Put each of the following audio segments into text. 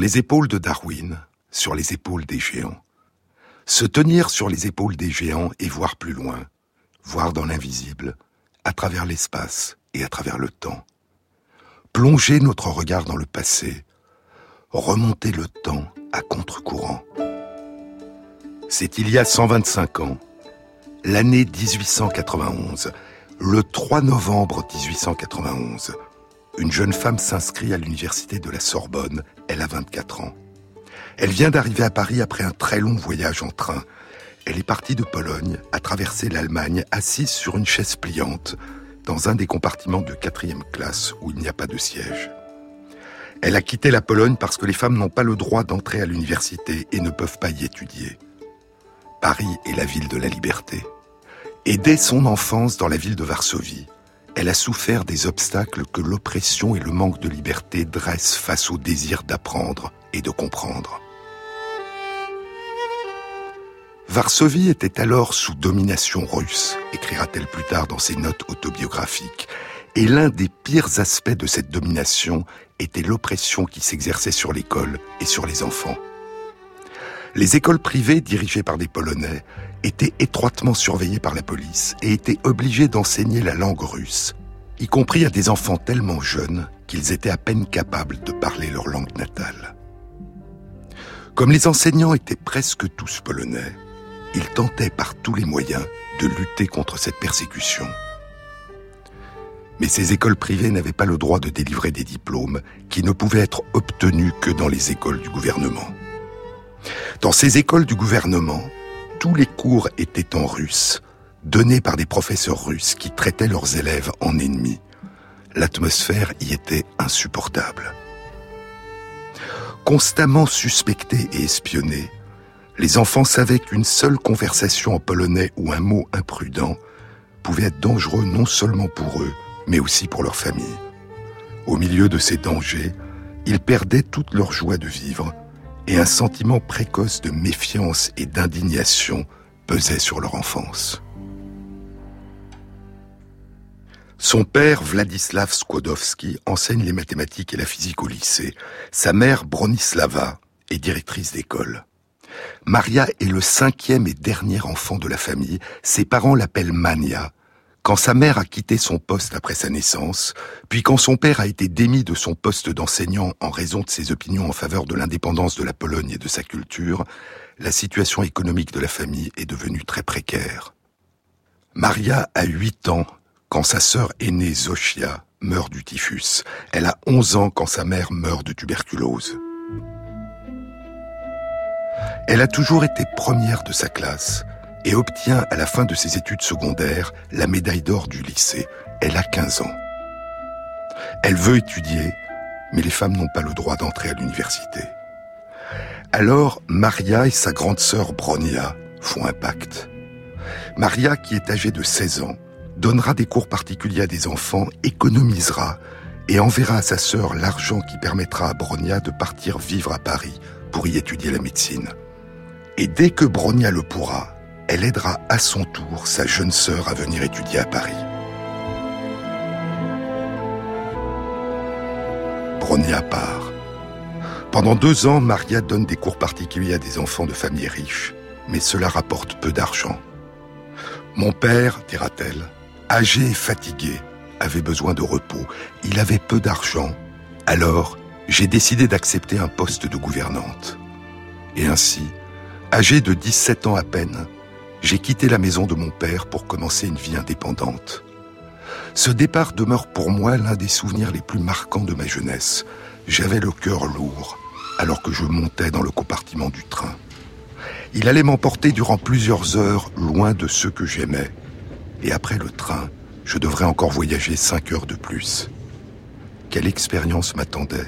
Les épaules de Darwin, sur les épaules des géants. Se tenir sur les épaules des géants et voir plus loin, voir dans l'invisible, à travers l'espace et à travers le temps. Plonger notre regard dans le passé, remonter le temps à contre-courant. C'est il y a 125 ans, l'année 1891, le 3 novembre 1891, une jeune femme s'inscrit à l'université de la Sorbonne. Elle a 24 ans. Elle vient d'arriver à Paris après un très long voyage en train. Elle est partie de Pologne, a traversé l'Allemagne, assise sur une chaise pliante, dans un des compartiments de quatrième classe où il n'y a pas de siège. Elle a quitté la Pologne parce que les femmes n'ont pas le droit d'entrer à l'université et ne peuvent pas y étudier. Paris est la ville de la liberté. Et dès son enfance dans la ville de Varsovie, elle a souffert des obstacles que l'oppression et le manque de liberté dressent face au désir d'apprendre et de comprendre. Varsovie était alors sous domination russe, écrira-t-elle plus tard dans ses notes autobiographiques, et l'un des pires aspects de cette domination était l'oppression qui s'exerçait sur l'école et sur les enfants. Les écoles privées dirigées par des Polonais étaient étroitement surveillées par la police et étaient obligées d'enseigner la langue russe, y compris à des enfants tellement jeunes qu'ils étaient à peine capables de parler leur langue natale. Comme les enseignants étaient presque tous polonais, ils tentaient par tous les moyens de lutter contre cette persécution. Mais ces écoles privées n'avaient pas le droit de délivrer des diplômes qui ne pouvaient être obtenus que dans les écoles du gouvernement. Dans ces écoles du gouvernement, tous les cours étaient en russe, donnés par des professeurs russes qui traitaient leurs élèves en ennemis. L'atmosphère y était insupportable. Constamment suspectés et espionnés, les enfants savaient qu'une seule conversation en polonais ou un mot imprudent pouvait être dangereux non seulement pour eux, mais aussi pour leur famille. Au milieu de ces dangers, ils perdaient toute leur joie de vivre et un sentiment précoce de méfiance et d'indignation pesait sur leur enfance. Son père, Vladislav Skłodowski, enseigne les mathématiques et la physique au lycée. Sa mère, Bronislava, est directrice d'école. Maria est le cinquième et dernier enfant de la famille. Ses parents l'appellent Mania. Quand sa mère a quitté son poste après sa naissance, puis quand son père a été démis de son poste d'enseignant en raison de ses opinions en faveur de l'indépendance de la Pologne et de sa culture, la situation économique de la famille est devenue très précaire. Maria a 8 ans quand sa sœur aînée Zosia meurt du typhus. Elle a 11 ans quand sa mère meurt de tuberculose. Elle a toujours été première de sa classe et obtient à la fin de ses études secondaires la médaille d'or du lycée. Elle a 15 ans. Elle veut étudier, mais les femmes n'ont pas le droit d'entrer à l'université. Alors, Maria et sa grande sœur Bronia font un pacte. Maria, qui est âgée de 16 ans, donnera des cours particuliers à des enfants, économisera et enverra à sa sœur l'argent qui permettra à Bronia de partir vivre à Paris pour y étudier la médecine. Et dès que Bronia le pourra, elle aidera à son tour sa jeune sœur à venir étudier à Paris. Bronia part. Pendant deux ans, Maria donne des cours particuliers à des enfants de familles riches, mais cela rapporte peu d'argent. Mon père, dira-t-elle, âgé et fatigué, avait besoin de repos. Il avait peu d'argent. Alors, j'ai décidé d'accepter un poste de gouvernante. Et ainsi, Âgé de 17 ans à peine, j'ai quitté la maison de mon père pour commencer une vie indépendante. Ce départ demeure pour moi l'un des souvenirs les plus marquants de ma jeunesse. J'avais le cœur lourd alors que je montais dans le compartiment du train. Il allait m'emporter durant plusieurs heures loin de ceux que j'aimais. Et après le train, je devrais encore voyager cinq heures de plus. Quelle expérience m'attendait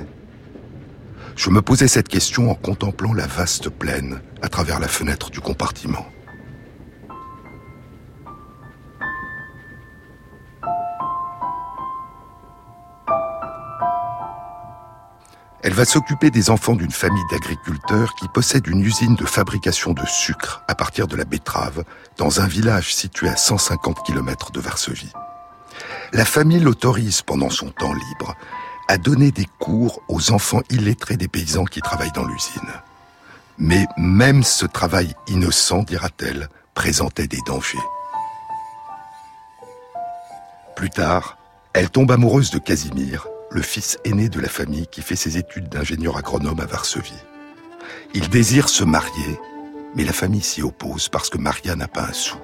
je me posais cette question en contemplant la vaste plaine à travers la fenêtre du compartiment. Elle va s'occuper des enfants d'une famille d'agriculteurs qui possède une usine de fabrication de sucre à partir de la betterave dans un village situé à 150 km de Varsovie. La famille l'autorise pendant son temps libre à donner des cours aux enfants illettrés des paysans qui travaillent dans l'usine. Mais même ce travail innocent, dira-t-elle, présentait des dangers. Plus tard, elle tombe amoureuse de Casimir, le fils aîné de la famille qui fait ses études d'ingénieur agronome à Varsovie. Il désire se marier, mais la famille s'y oppose parce que Maria n'a pas un sou.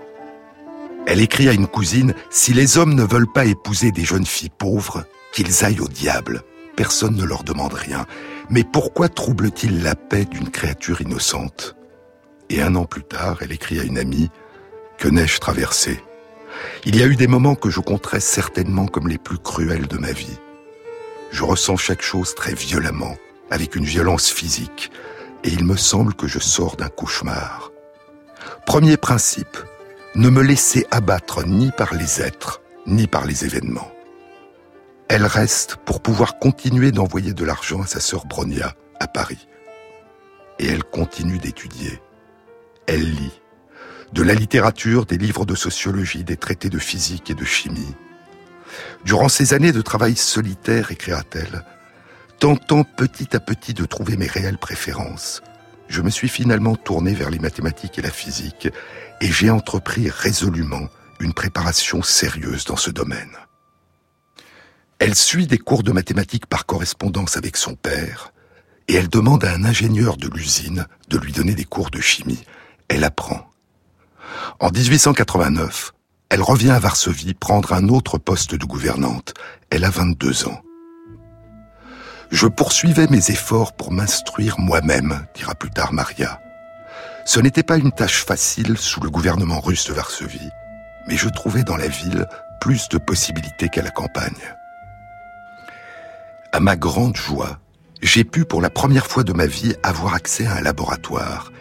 Elle écrit à une cousine, Si les hommes ne veulent pas épouser des jeunes filles pauvres, qu'ils aillent au diable. Personne ne leur demande rien. Mais pourquoi trouble-t-il la paix d'une créature innocente? Et un an plus tard, elle écrit à une amie, Que n'ai-je traversé? Il y a eu des moments que je compterais certainement comme les plus cruels de ma vie. Je ressens chaque chose très violemment, avec une violence physique, et il me semble que je sors d'un cauchemar. Premier principe, ne me laisser abattre ni par les êtres, ni par les événements. Elle reste pour pouvoir continuer d'envoyer de l'argent à sa sœur Bronia à Paris. Et elle continue d'étudier. Elle lit de la littérature, des livres de sociologie, des traités de physique et de chimie. Durant ces années de travail solitaire, écrira-t-elle, tentant petit à petit de trouver mes réelles préférences, je me suis finalement tourné vers les mathématiques et la physique, et j'ai entrepris résolument une préparation sérieuse dans ce domaine. Elle suit des cours de mathématiques par correspondance avec son père, et elle demande à un ingénieur de l'usine de lui donner des cours de chimie. Elle apprend. En 1889, elle revient à Varsovie prendre un autre poste de gouvernante. Elle a 22 ans. Je poursuivais mes efforts pour m'instruire moi-même, dira plus tard Maria. Ce n'était pas une tâche facile sous le gouvernement russe de Varsovie, mais je trouvais dans la ville plus de possibilités qu'à la campagne. À ma grande joie, j'ai pu pour la première fois de ma vie avoir accès à un laboratoire,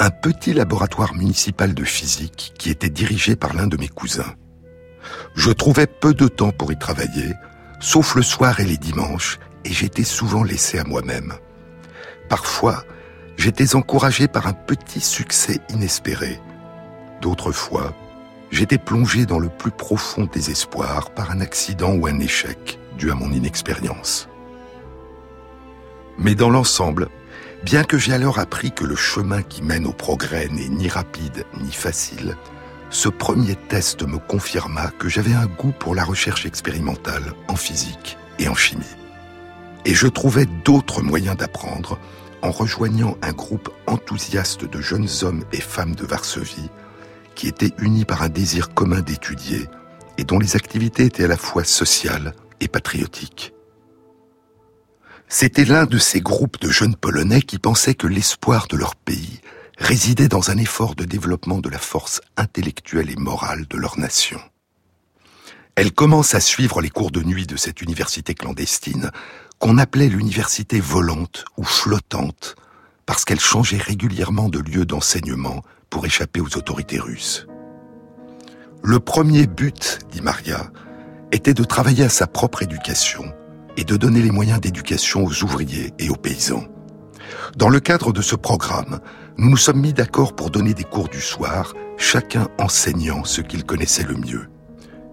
un petit laboratoire municipal de physique qui était dirigé par l'un de mes cousins. Je trouvais peu de temps pour y travailler, sauf le soir et les dimanches, et j'étais souvent laissé à moi-même. Parfois, j'étais encouragé par un petit succès inespéré. D'autres fois, j'étais plongé dans le plus profond désespoir par un accident ou un échec dû à mon inexpérience. Mais dans l'ensemble, bien que j'ai alors appris que le chemin qui mène au progrès n'est ni rapide ni facile, ce premier test me confirma que j'avais un goût pour la recherche expérimentale en physique et en chimie. Et je trouvais d'autres moyens d'apprendre en rejoignant un groupe enthousiaste de jeunes hommes et femmes de Varsovie qui étaient unis par un désir commun d'étudier et dont les activités étaient à la fois sociales et patriotiques. C'était l'un de ces groupes de jeunes Polonais qui pensaient que l'espoir de leur pays résidait dans un effort de développement de la force intellectuelle et morale de leur nation. Elle commence à suivre les cours de nuit de cette université clandestine qu'on appelait l'université volante ou flottante, parce qu'elle changeait régulièrement de lieu d'enseignement pour échapper aux autorités russes. Le premier but, dit Maria, était de travailler à sa propre éducation et de donner les moyens d'éducation aux ouvriers et aux paysans. Dans le cadre de ce programme, nous nous sommes mis d'accord pour donner des cours du soir, chacun enseignant ce qu'il connaissait le mieux.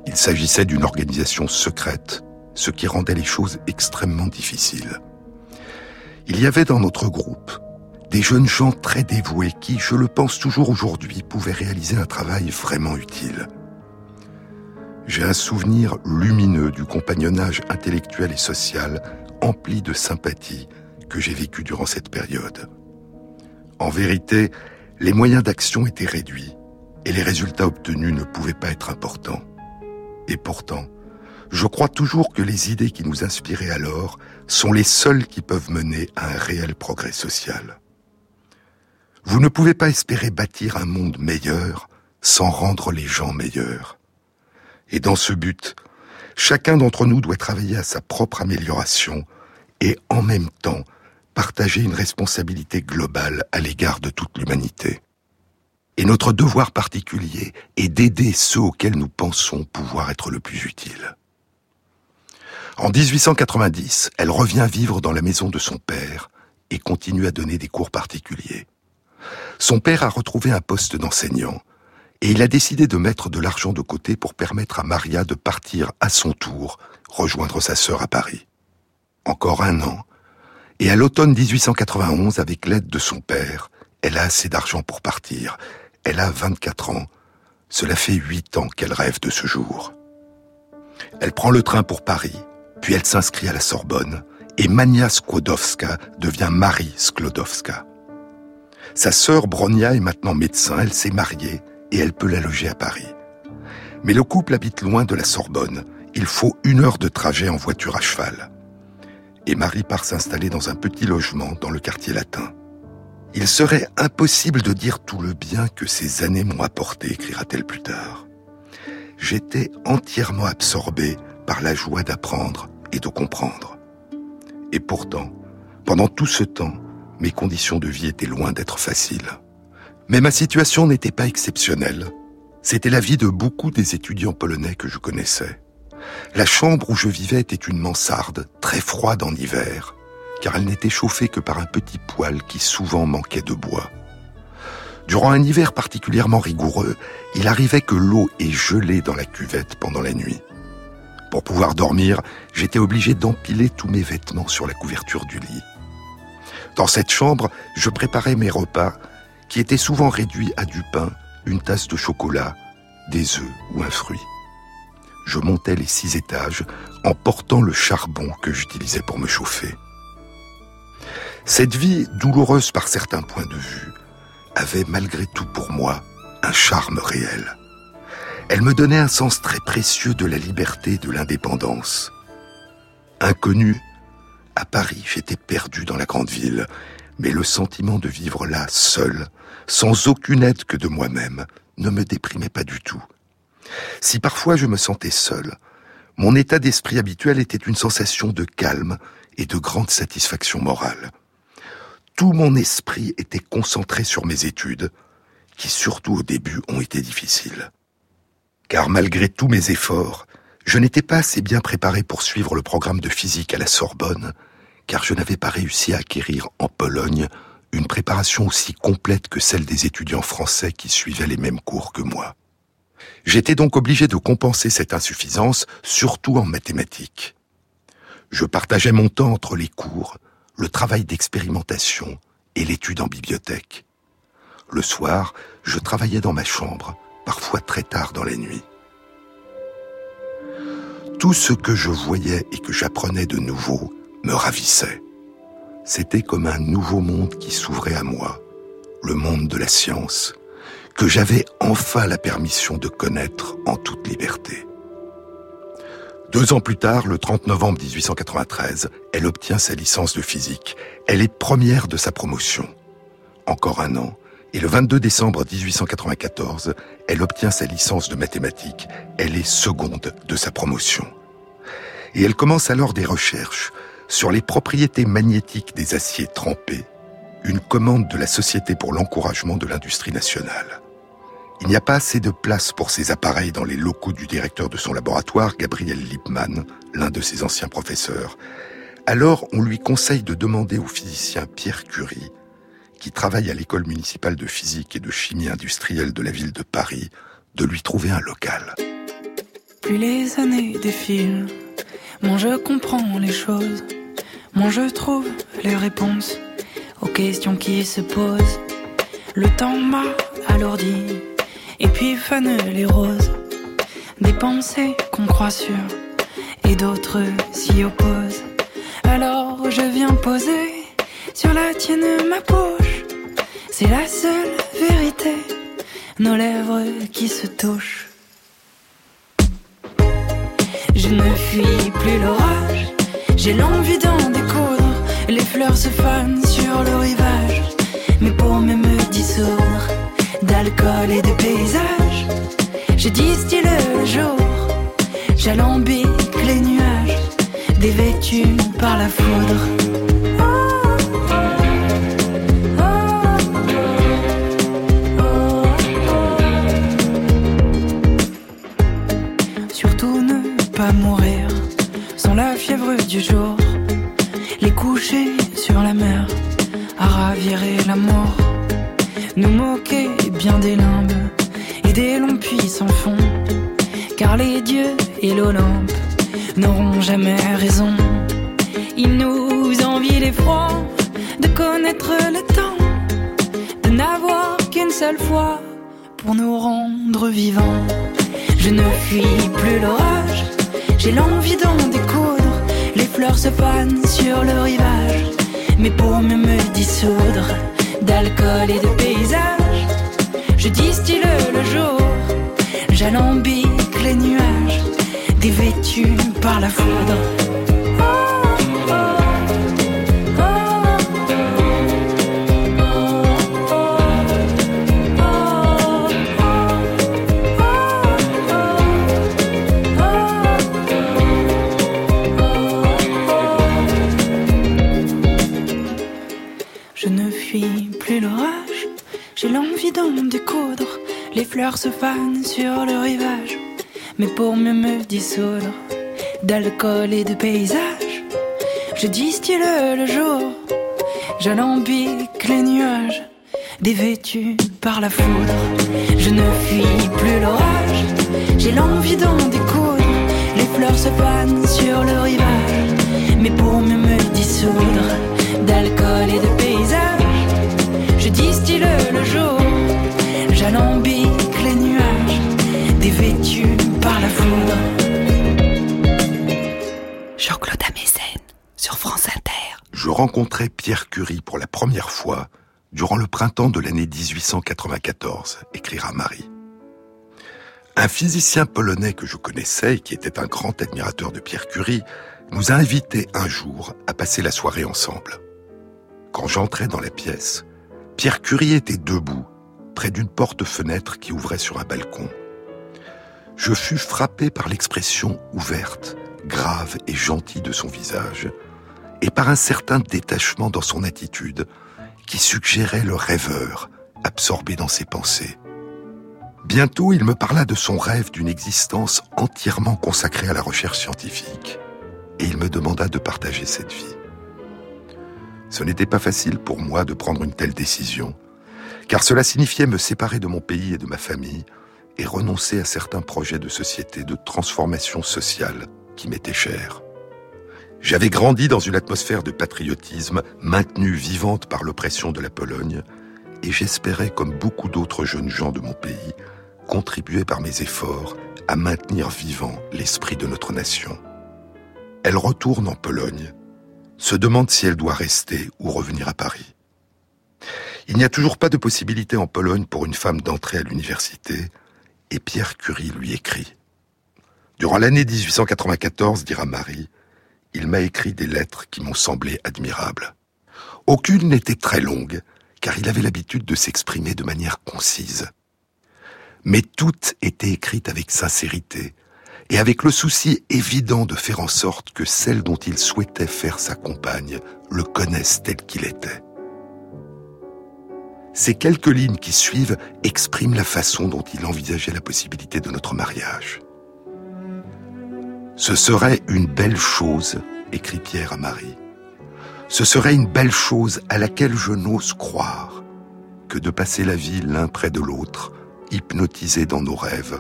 Il s'agissait d'une organisation secrète ce qui rendait les choses extrêmement difficiles. Il y avait dans notre groupe des jeunes gens très dévoués qui, je le pense toujours aujourd'hui, pouvaient réaliser un travail vraiment utile. J'ai un souvenir lumineux du compagnonnage intellectuel et social empli de sympathie que j'ai vécu durant cette période. En vérité, les moyens d'action étaient réduits et les résultats obtenus ne pouvaient pas être importants. Et pourtant, je crois toujours que les idées qui nous inspiraient alors sont les seules qui peuvent mener à un réel progrès social. Vous ne pouvez pas espérer bâtir un monde meilleur sans rendre les gens meilleurs. Et dans ce but, chacun d'entre nous doit travailler à sa propre amélioration et en même temps partager une responsabilité globale à l'égard de toute l'humanité. Et notre devoir particulier est d'aider ceux auxquels nous pensons pouvoir être le plus utile. En 1890, elle revient vivre dans la maison de son père et continue à donner des cours particuliers. Son père a retrouvé un poste d'enseignant et il a décidé de mettre de l'argent de côté pour permettre à Maria de partir à son tour rejoindre sa sœur à Paris. encore un an, et à l'automne 1891, avec l'aide de son père, elle a assez d'argent pour partir. Elle a 24 ans. Cela fait 8 ans qu'elle rêve de ce jour. Elle prend le train pour Paris, puis elle s'inscrit à la Sorbonne, et Mania Skłodowska devient Marie Sklodowska. Sa sœur Bronia est maintenant médecin, elle s'est mariée et elle peut la loger à Paris. Mais le couple habite loin de la Sorbonne. Il faut une heure de trajet en voiture à cheval. Et Marie part s'installer dans un petit logement dans le quartier latin. Il serait impossible de dire tout le bien que ces années m'ont apporté, écrira-t-elle plus tard. J'étais entièrement absorbé par la joie d'apprendre et de comprendre. Et pourtant, pendant tout ce temps, mes conditions de vie étaient loin d'être faciles. Mais ma situation n'était pas exceptionnelle. C'était la vie de beaucoup des étudiants polonais que je connaissais. La chambre où je vivais était une mansarde, très froide en hiver, car elle n'était chauffée que par un petit poêle qui souvent manquait de bois. Durant un hiver particulièrement rigoureux, il arrivait que l'eau est gelée dans la cuvette pendant la nuit. Pour pouvoir dormir, j'étais obligé d'empiler tous mes vêtements sur la couverture du lit. Dans cette chambre, je préparais mes repas, qui étaient souvent réduits à du pain, une tasse de chocolat, des œufs ou un fruit. Je montais les six étages en portant le charbon que j'utilisais pour me chauffer. Cette vie, douloureuse par certains points de vue, avait malgré tout pour moi un charme réel. Elle me donnait un sens très précieux de la liberté et de l'indépendance. Inconnu, à Paris, j'étais perdu dans la grande ville, mais le sentiment de vivre là, seul, sans aucune aide que de moi-même, ne me déprimait pas du tout. Si parfois je me sentais seul, mon état d'esprit habituel était une sensation de calme et de grande satisfaction morale. Tout mon esprit était concentré sur mes études, qui surtout au début ont été difficiles. Car malgré tous mes efforts, je n'étais pas assez bien préparé pour suivre le programme de physique à la Sorbonne, car je n'avais pas réussi à acquérir en Pologne une préparation aussi complète que celle des étudiants français qui suivaient les mêmes cours que moi. J'étais donc obligé de compenser cette insuffisance, surtout en mathématiques. Je partageais mon temps entre les cours, le travail d'expérimentation et l'étude en bibliothèque. Le soir, je travaillais dans ma chambre, parfois très tard dans la nuit. Tout ce que je voyais et que j'apprenais de nouveau me ravissait. C'était comme un nouveau monde qui s'ouvrait à moi, le monde de la science, que j'avais enfin la permission de connaître en toute liberté. Deux ans plus tard, le 30 novembre 1893, elle obtient sa licence de physique. Elle est première de sa promotion. Encore un an, et le 22 décembre 1894, elle obtient sa licence de mathématiques. Elle est seconde de sa promotion. Et elle commence alors des recherches sur les propriétés magnétiques des aciers trempés, une commande de la Société pour l'encouragement de l'industrie nationale. Il n'y a pas assez de place pour ces appareils dans les locaux du directeur de son laboratoire, Gabriel Lippmann, l'un de ses anciens professeurs. Alors, on lui conseille de demander au physicien Pierre Curie, qui travaille à l'école municipale de physique et de chimie industrielle de la ville de Paris, de lui trouver un local. Plus les années défilent, moins je comprends les choses, moins je trouve les réponses aux questions qui se posent. Le temps m'a alourdi et puis fanent les roses. Des pensées qu'on croit sûres et d'autres s'y opposent. Alors je viens poser sur la tienne ma poche. C'est la seule vérité, nos lèvres qui se touchent. Je ne fuis plus l'orage, j'ai l'envie d'en découdre. Les fleurs se fanent sur le rivage, mais pour me dissoudre d'alcool et de paysages. Je distille le jour, j'alambique les nuages, dévêtus par la foudre. Du jour, les coucher sur la mer, à ravirer la mort nous moquer bien des limbes et des longs puits sans fond. Car les dieux et l'Olympe n'auront jamais raison. Il nous envie l'effroi de connaître le temps, de n'avoir qu'une seule fois pour nous rendre vivants. Je ne fuis plus l'orage, j'ai l'envie d'en découdre. Fleurs se fanent sur le rivage, mais pour me dissoudre d'alcool et de paysage, je distille le jour, j'alambique les nuages, dévêtus par la foudre. Fleurs se fanent sur le rivage, mais pour mieux me dissoudre d'alcool et de paysage, je distille le jour, j'alambique les nuages, dévêtus par la foudre. Je ne fuis plus l'orage, j'ai l'envie d'en découdre. Les fleurs se fanent sur le rivage, mais pour mieux me dissoudre d'alcool et de paysage, je distille le jour. J'alambique Jean-Claude Amezen, sur France Inter. Je rencontrai Pierre Curie pour la première fois durant le printemps de l'année 1894, écrira Marie. Un physicien polonais que je connaissais et qui était un grand admirateur de Pierre Curie nous a invités un jour à passer la soirée ensemble. Quand j'entrais dans la pièce, Pierre Curie était debout près d'une porte-fenêtre qui ouvrait sur un balcon. Je fus frappé par l'expression ouverte, grave et gentille de son visage, et par un certain détachement dans son attitude qui suggérait le rêveur absorbé dans ses pensées. Bientôt, il me parla de son rêve d'une existence entièrement consacrée à la recherche scientifique, et il me demanda de partager cette vie. Ce n'était pas facile pour moi de prendre une telle décision, car cela signifiait me séparer de mon pays et de ma famille et renoncer à certains projets de société, de transformation sociale qui m'étaient chers. J'avais grandi dans une atmosphère de patriotisme maintenue vivante par l'oppression de la Pologne, et j'espérais, comme beaucoup d'autres jeunes gens de mon pays, contribuer par mes efforts à maintenir vivant l'esprit de notre nation. Elle retourne en Pologne, se demande si elle doit rester ou revenir à Paris. Il n'y a toujours pas de possibilité en Pologne pour une femme d'entrer à l'université, et Pierre Curie lui écrit. Durant l'année 1894, dira Marie, il m'a écrit des lettres qui m'ont semblé admirables. Aucune n'était très longue, car il avait l'habitude de s'exprimer de manière concise. Mais toutes étaient écrites avec sincérité, et avec le souci évident de faire en sorte que celle dont il souhaitait faire sa compagne le connaisse tel qu'il était. Ces quelques lignes qui suivent expriment la façon dont il envisageait la possibilité de notre mariage. Ce serait une belle chose, écrit Pierre à Marie. Ce serait une belle chose à laquelle je n'ose croire que de passer la vie l'un près de l'autre, hypnotisés dans nos rêves.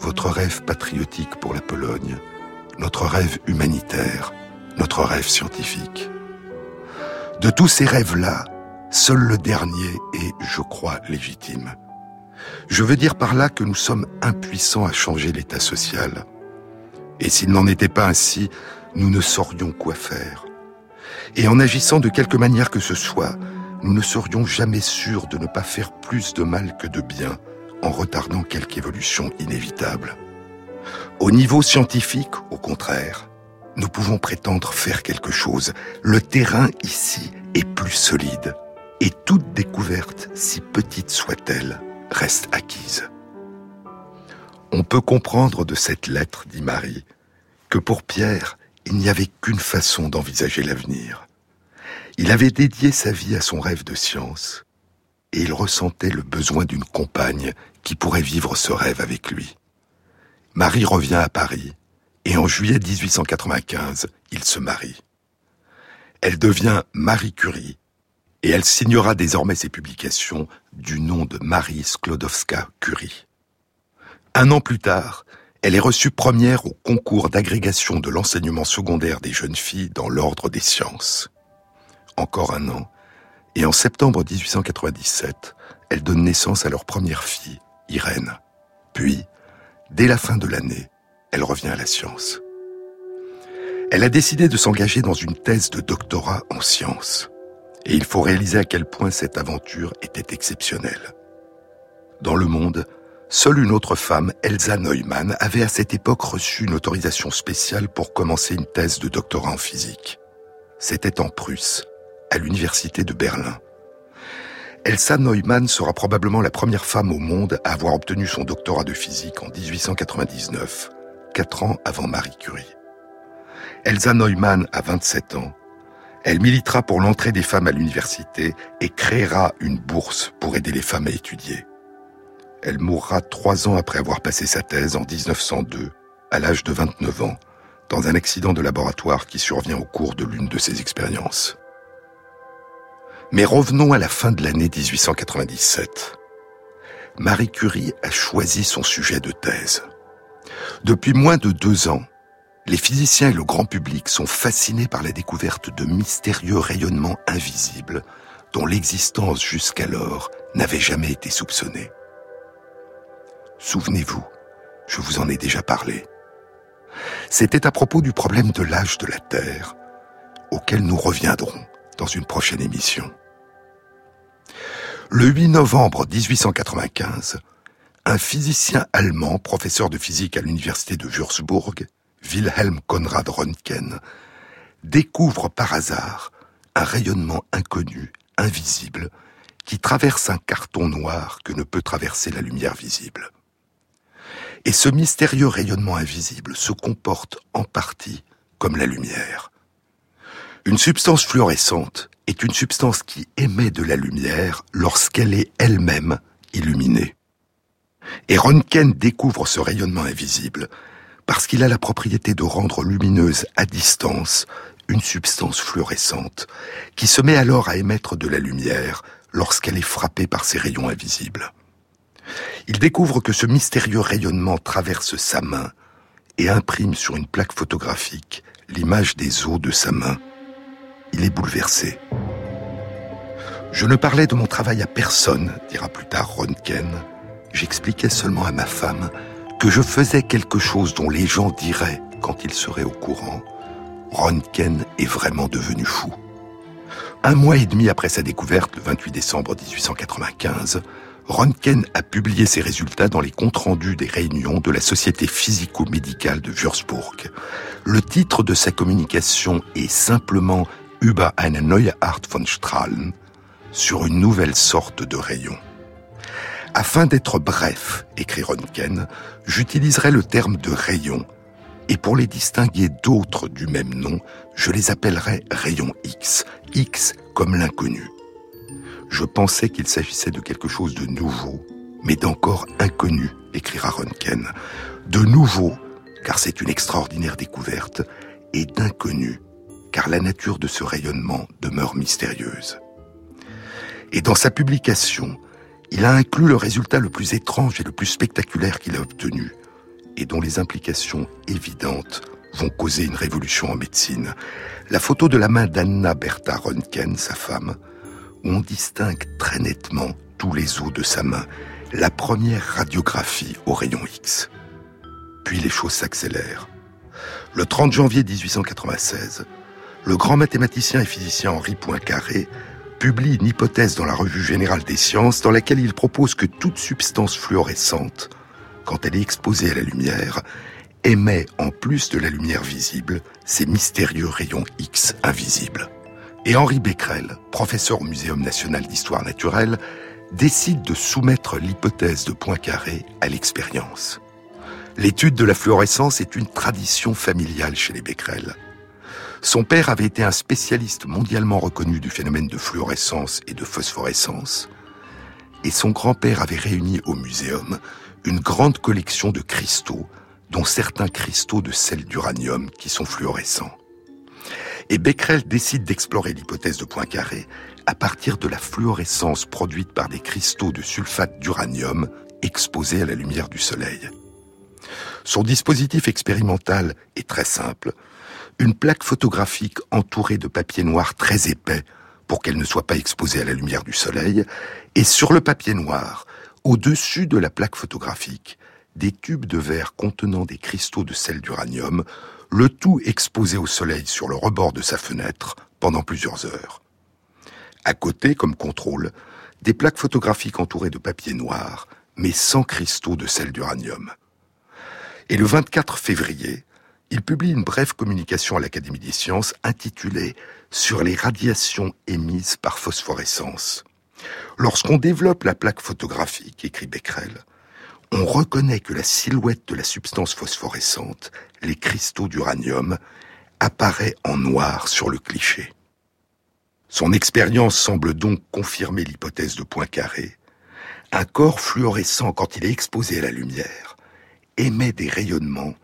Votre rêve patriotique pour la Pologne, notre rêve humanitaire, notre rêve scientifique. De tous ces rêves-là, Seul le dernier est, je crois, légitime. Je veux dire par là que nous sommes impuissants à changer l'état social. Et s'il n'en était pas ainsi, nous ne saurions quoi faire. Et en agissant de quelque manière que ce soit, nous ne serions jamais sûrs de ne pas faire plus de mal que de bien en retardant quelque évolution inévitable. Au niveau scientifique, au contraire, nous pouvons prétendre faire quelque chose. Le terrain ici est plus solide et toute découverte, si petite soit-elle, reste acquise. On peut comprendre de cette lettre, dit Marie, que pour Pierre, il n'y avait qu'une façon d'envisager l'avenir. Il avait dédié sa vie à son rêve de science, et il ressentait le besoin d'une compagne qui pourrait vivre ce rêve avec lui. Marie revient à Paris, et en juillet 1895, il se marie. Elle devient Marie Curie, et elle signera désormais ses publications du nom de Marie Sklodowska-Curie. Un an plus tard, Elle est reçue première au concours d'agrégation de l'enseignement secondaire des jeunes filles dans l'ordre des sciences. Encore un an, et en septembre 1897, elle donne naissance à leur première fille, Irène. Puis, dès la fin de l'année, elle revient à la science. Elle a décidé de s'engager dans une thèse de doctorat en sciences. Et il faut réaliser à quel point cette aventure était exceptionnelle. Dans le monde, seule une autre femme, Elsa Neumann, avait à cette époque reçu une autorisation spéciale pour commencer une thèse de doctorat en physique. C'était en Prusse, à l'université de Berlin. Elsa Neumann sera probablement la première femme au monde à avoir obtenu son doctorat de physique en 1899, quatre ans avant Marie Curie. Elsa Neumann a 27 ans. Elle militera pour l'entrée des femmes à l'université et créera une bourse pour aider les femmes à étudier. Elle mourra trois ans après avoir passé sa thèse en 1902, à l'âge de 29 ans, dans un accident de laboratoire qui survient au cours de l'une de ses expériences. Mais revenons à la fin de l'année 1897. Marie Curie a choisi son sujet de thèse. Depuis moins de deux ans, les physiciens et le grand public sont fascinés par la découverte de mystérieux rayonnements invisibles dont l'existence jusqu'alors n'avait jamais été soupçonnée. Souvenez-vous, je vous en ai déjà parlé. C'était à propos du problème de l'âge de la Terre, auquel nous reviendrons dans une prochaine émission. Le 8 novembre 1895, un physicien allemand, professeur de physique à l'université de Würzburg, Wilhelm Conrad Röntgen, découvre par hasard un rayonnement inconnu, invisible, qui traverse un carton noir que ne peut traverser la lumière visible. Et ce mystérieux rayonnement invisible se comporte en partie comme la lumière. Une substance fluorescente est une substance qui émet de la lumière lorsqu'elle est elle-même illuminée. Et Röntgen découvre ce rayonnement invisible parce qu'il a la propriété de rendre lumineuse à distance une substance fluorescente, qui se met alors à émettre de la lumière lorsqu'elle est frappée par ces rayons invisibles. Il découvre que ce mystérieux rayonnement traverse sa main et imprime sur une plaque photographique l'image des os de sa main. Il est bouleversé. Je ne parlais de mon travail à personne, dira plus tard Röntgen. J'expliquais seulement à ma femme que je faisais quelque chose dont les gens diraient, quand ils seraient au courant, Röntgen est vraiment devenu fou. Un mois et demi après sa découverte, le 28 décembre 1895, Röntgen a publié ses résultats dans les comptes rendus des réunions de la Société physico-médicale de Würzburg. Le titre de sa communication est simplement Über eine neue Art von Strahlen, sur une nouvelle sorte de rayon. Afin d'être bref, écrit Röntgen, j'utiliserai le terme de rayon, et pour les distinguer d'autres du même nom, je les appellerai rayons X, X comme l'inconnu. Je pensais qu'il s'agissait de quelque chose de nouveau, mais d'encore inconnu, écrira Röntgen. De nouveau, car c'est une extraordinaire découverte, et d'inconnu, car la nature de ce rayonnement demeure mystérieuse. Et dans sa publication, il a inclus le résultat le plus étrange et le plus spectaculaire qu'il a obtenu, et dont les implications évidentes vont causer une révolution en médecine. La photo de la main d'Anna Bertha Röntgen, sa femme, où on distingue très nettement tous les os de sa main, la première radiographie au rayon X. Puis les choses s'accélèrent. Le 30 janvier 1896, le grand mathématicien et physicien Henri Poincaré publie une hypothèse dans la Revue générale des sciences dans laquelle il propose que toute substance fluorescente, quand elle est exposée à la lumière, émet, en plus de la lumière visible, ces mystérieux rayons X invisibles. Et Henri Becquerel, professeur au Muséum national d'histoire naturelle, décide de soumettre l'hypothèse de Poincaré à l'expérience. L'étude de la fluorescence est une tradition familiale chez les Becquerel. Son père avait été un spécialiste mondialement reconnu du phénomène de fluorescence et de phosphorescence, et son grand-père avait réuni au muséum une grande collection de cristaux, dont certains cristaux de sel d'uranium qui sont fluorescents. Et Becquerel décide d'explorer l'hypothèse de Poincaré à partir de la fluorescence produite par des cristaux de sulfate d'uranium exposés à la lumière du soleil. Son dispositif expérimental est très simple. Une plaque photographique entourée de papier noir très épais pour qu'elle ne soit pas exposée à la lumière du soleil, et sur le papier noir, au-dessus de la plaque photographique, des tubes de verre contenant des cristaux de sel d'uranium, le tout exposé au soleil sur le rebord de sa fenêtre pendant plusieurs heures. À côté, comme contrôle, des plaques photographiques entourées de papier noir, mais sans cristaux de sel d'uranium. Et le 24 février, il publie une brève communication à l'Académie des sciences intitulée Sur les radiations émises par phosphorescence. Lorsqu'on développe la plaque photographique, écrit Becquerel, on reconnaît que la silhouette de la substance phosphorescente, les cristaux d'uranium, apparaît en noir sur le cliché. Son expérience semble donc confirmer l'hypothèse de Poincaré. Un corps fluorescent, quand il est exposé à la lumière, émet des rayonnements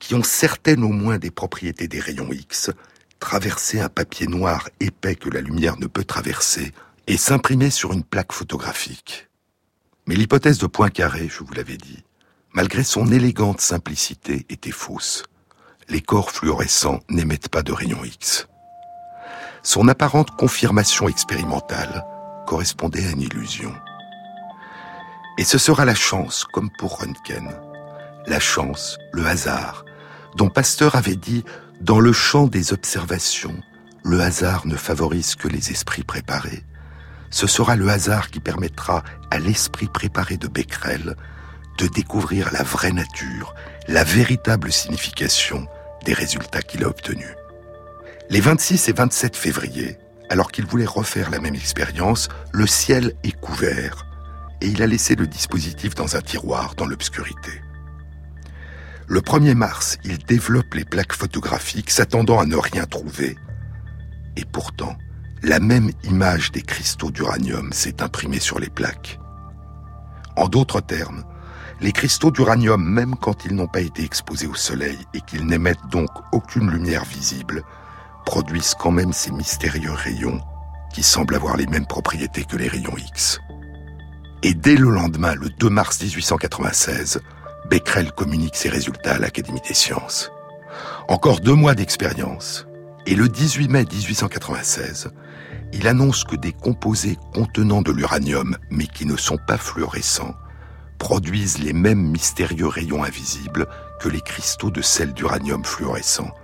qui ont certaines au moins des propriétés des rayons X, traverser un papier noir épais que la lumière ne peut traverser et s'imprimer sur une plaque photographique. Mais l'hypothèse de Poincaré, je vous l'avais dit, malgré son élégante simplicité, était fausse. Les corps fluorescents n'émettent pas de rayons X. Son apparente confirmation expérimentale correspondait à une illusion. Et ce sera la chance, comme pour Röntgen. La chance, le hasard, dont Pasteur avait dit Dans le champ des observations, le hasard ne favorise que les esprits préparés. Ce sera le hasard qui permettra à l'esprit préparé de Becquerel de découvrir la vraie nature, la véritable signification des résultats qu'il a obtenus. Les 26 et 27 février, alors qu'il voulait refaire la même expérience, le ciel est couvert et il a laissé le dispositif dans un tiroir dans l'obscurité. Le 1er mars, il développe les plaques photographiques s'attendant à ne rien trouver. Et pourtant, la même image des cristaux d'uranium s'est imprimée sur les plaques. En d'autres termes, les cristaux d'uranium, même quand ils n'ont pas été exposés au soleil et qu'ils n'émettent donc aucune lumière visible, produisent quand même ces mystérieux rayons qui semblent avoir les mêmes propriétés que les rayons X. Et dès le lendemain, le 2 mars 1896, Becquerel communique ses résultats à l'Académie des sciences. Encore deux mois d'expérience, et le 18 mai 1896, il annonce que des composés contenant de l'uranium, mais qui ne sont pas fluorescents, produisent les mêmes mystérieux rayons invisibles que les cristaux de sel d'uranium fluorescent,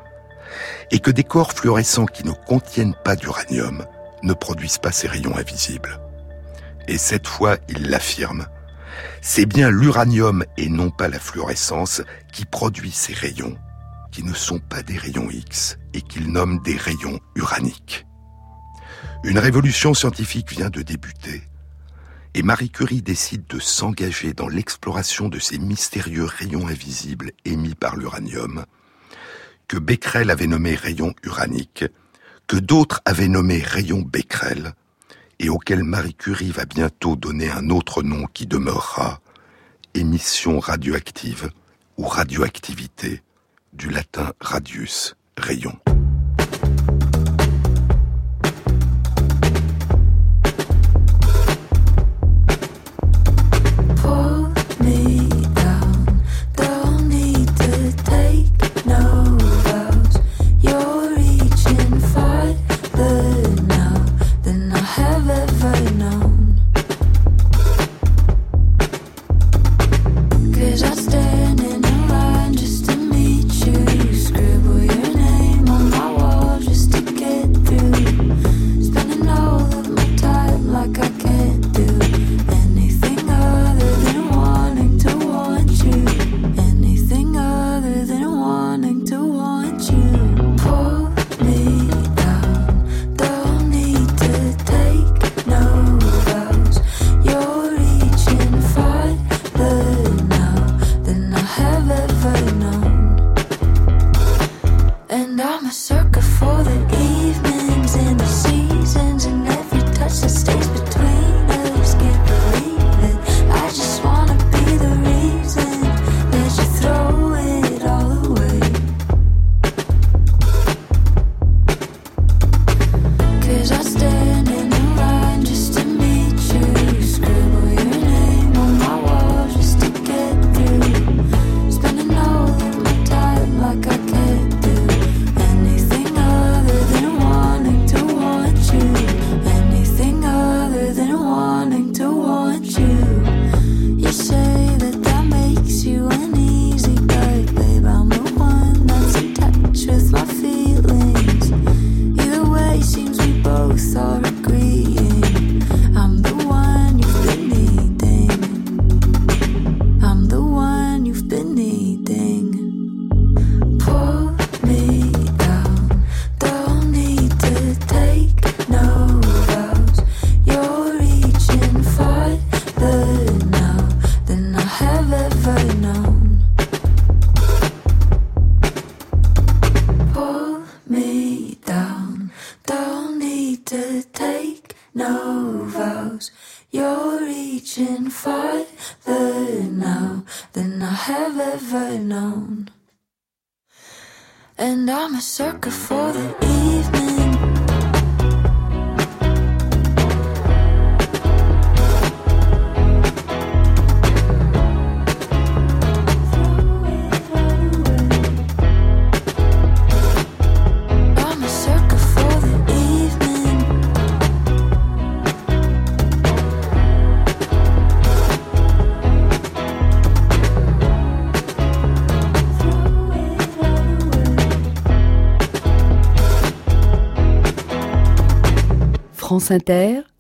et que des corps fluorescents qui ne contiennent pas d'uranium ne produisent pas ces rayons invisibles. Et cette fois, il l'affirme, c'est bien l'uranium et non pas la fluorescence qui produit ces rayons, qui ne sont pas des rayons X et qu'il nomme des rayons uraniques. Une révolution scientifique vient de débuter et Marie Curie décide de s'engager dans l'exploration de ces mystérieux rayons invisibles émis par l'uranium que Becquerel avait nommé rayons uraniques, que d'autres avaient nommé rayons Becquerel, et auquel Marie Curie va bientôt donner un autre nom qui demeurera émission radioactive ou radioactivité, du latin radius, rayon.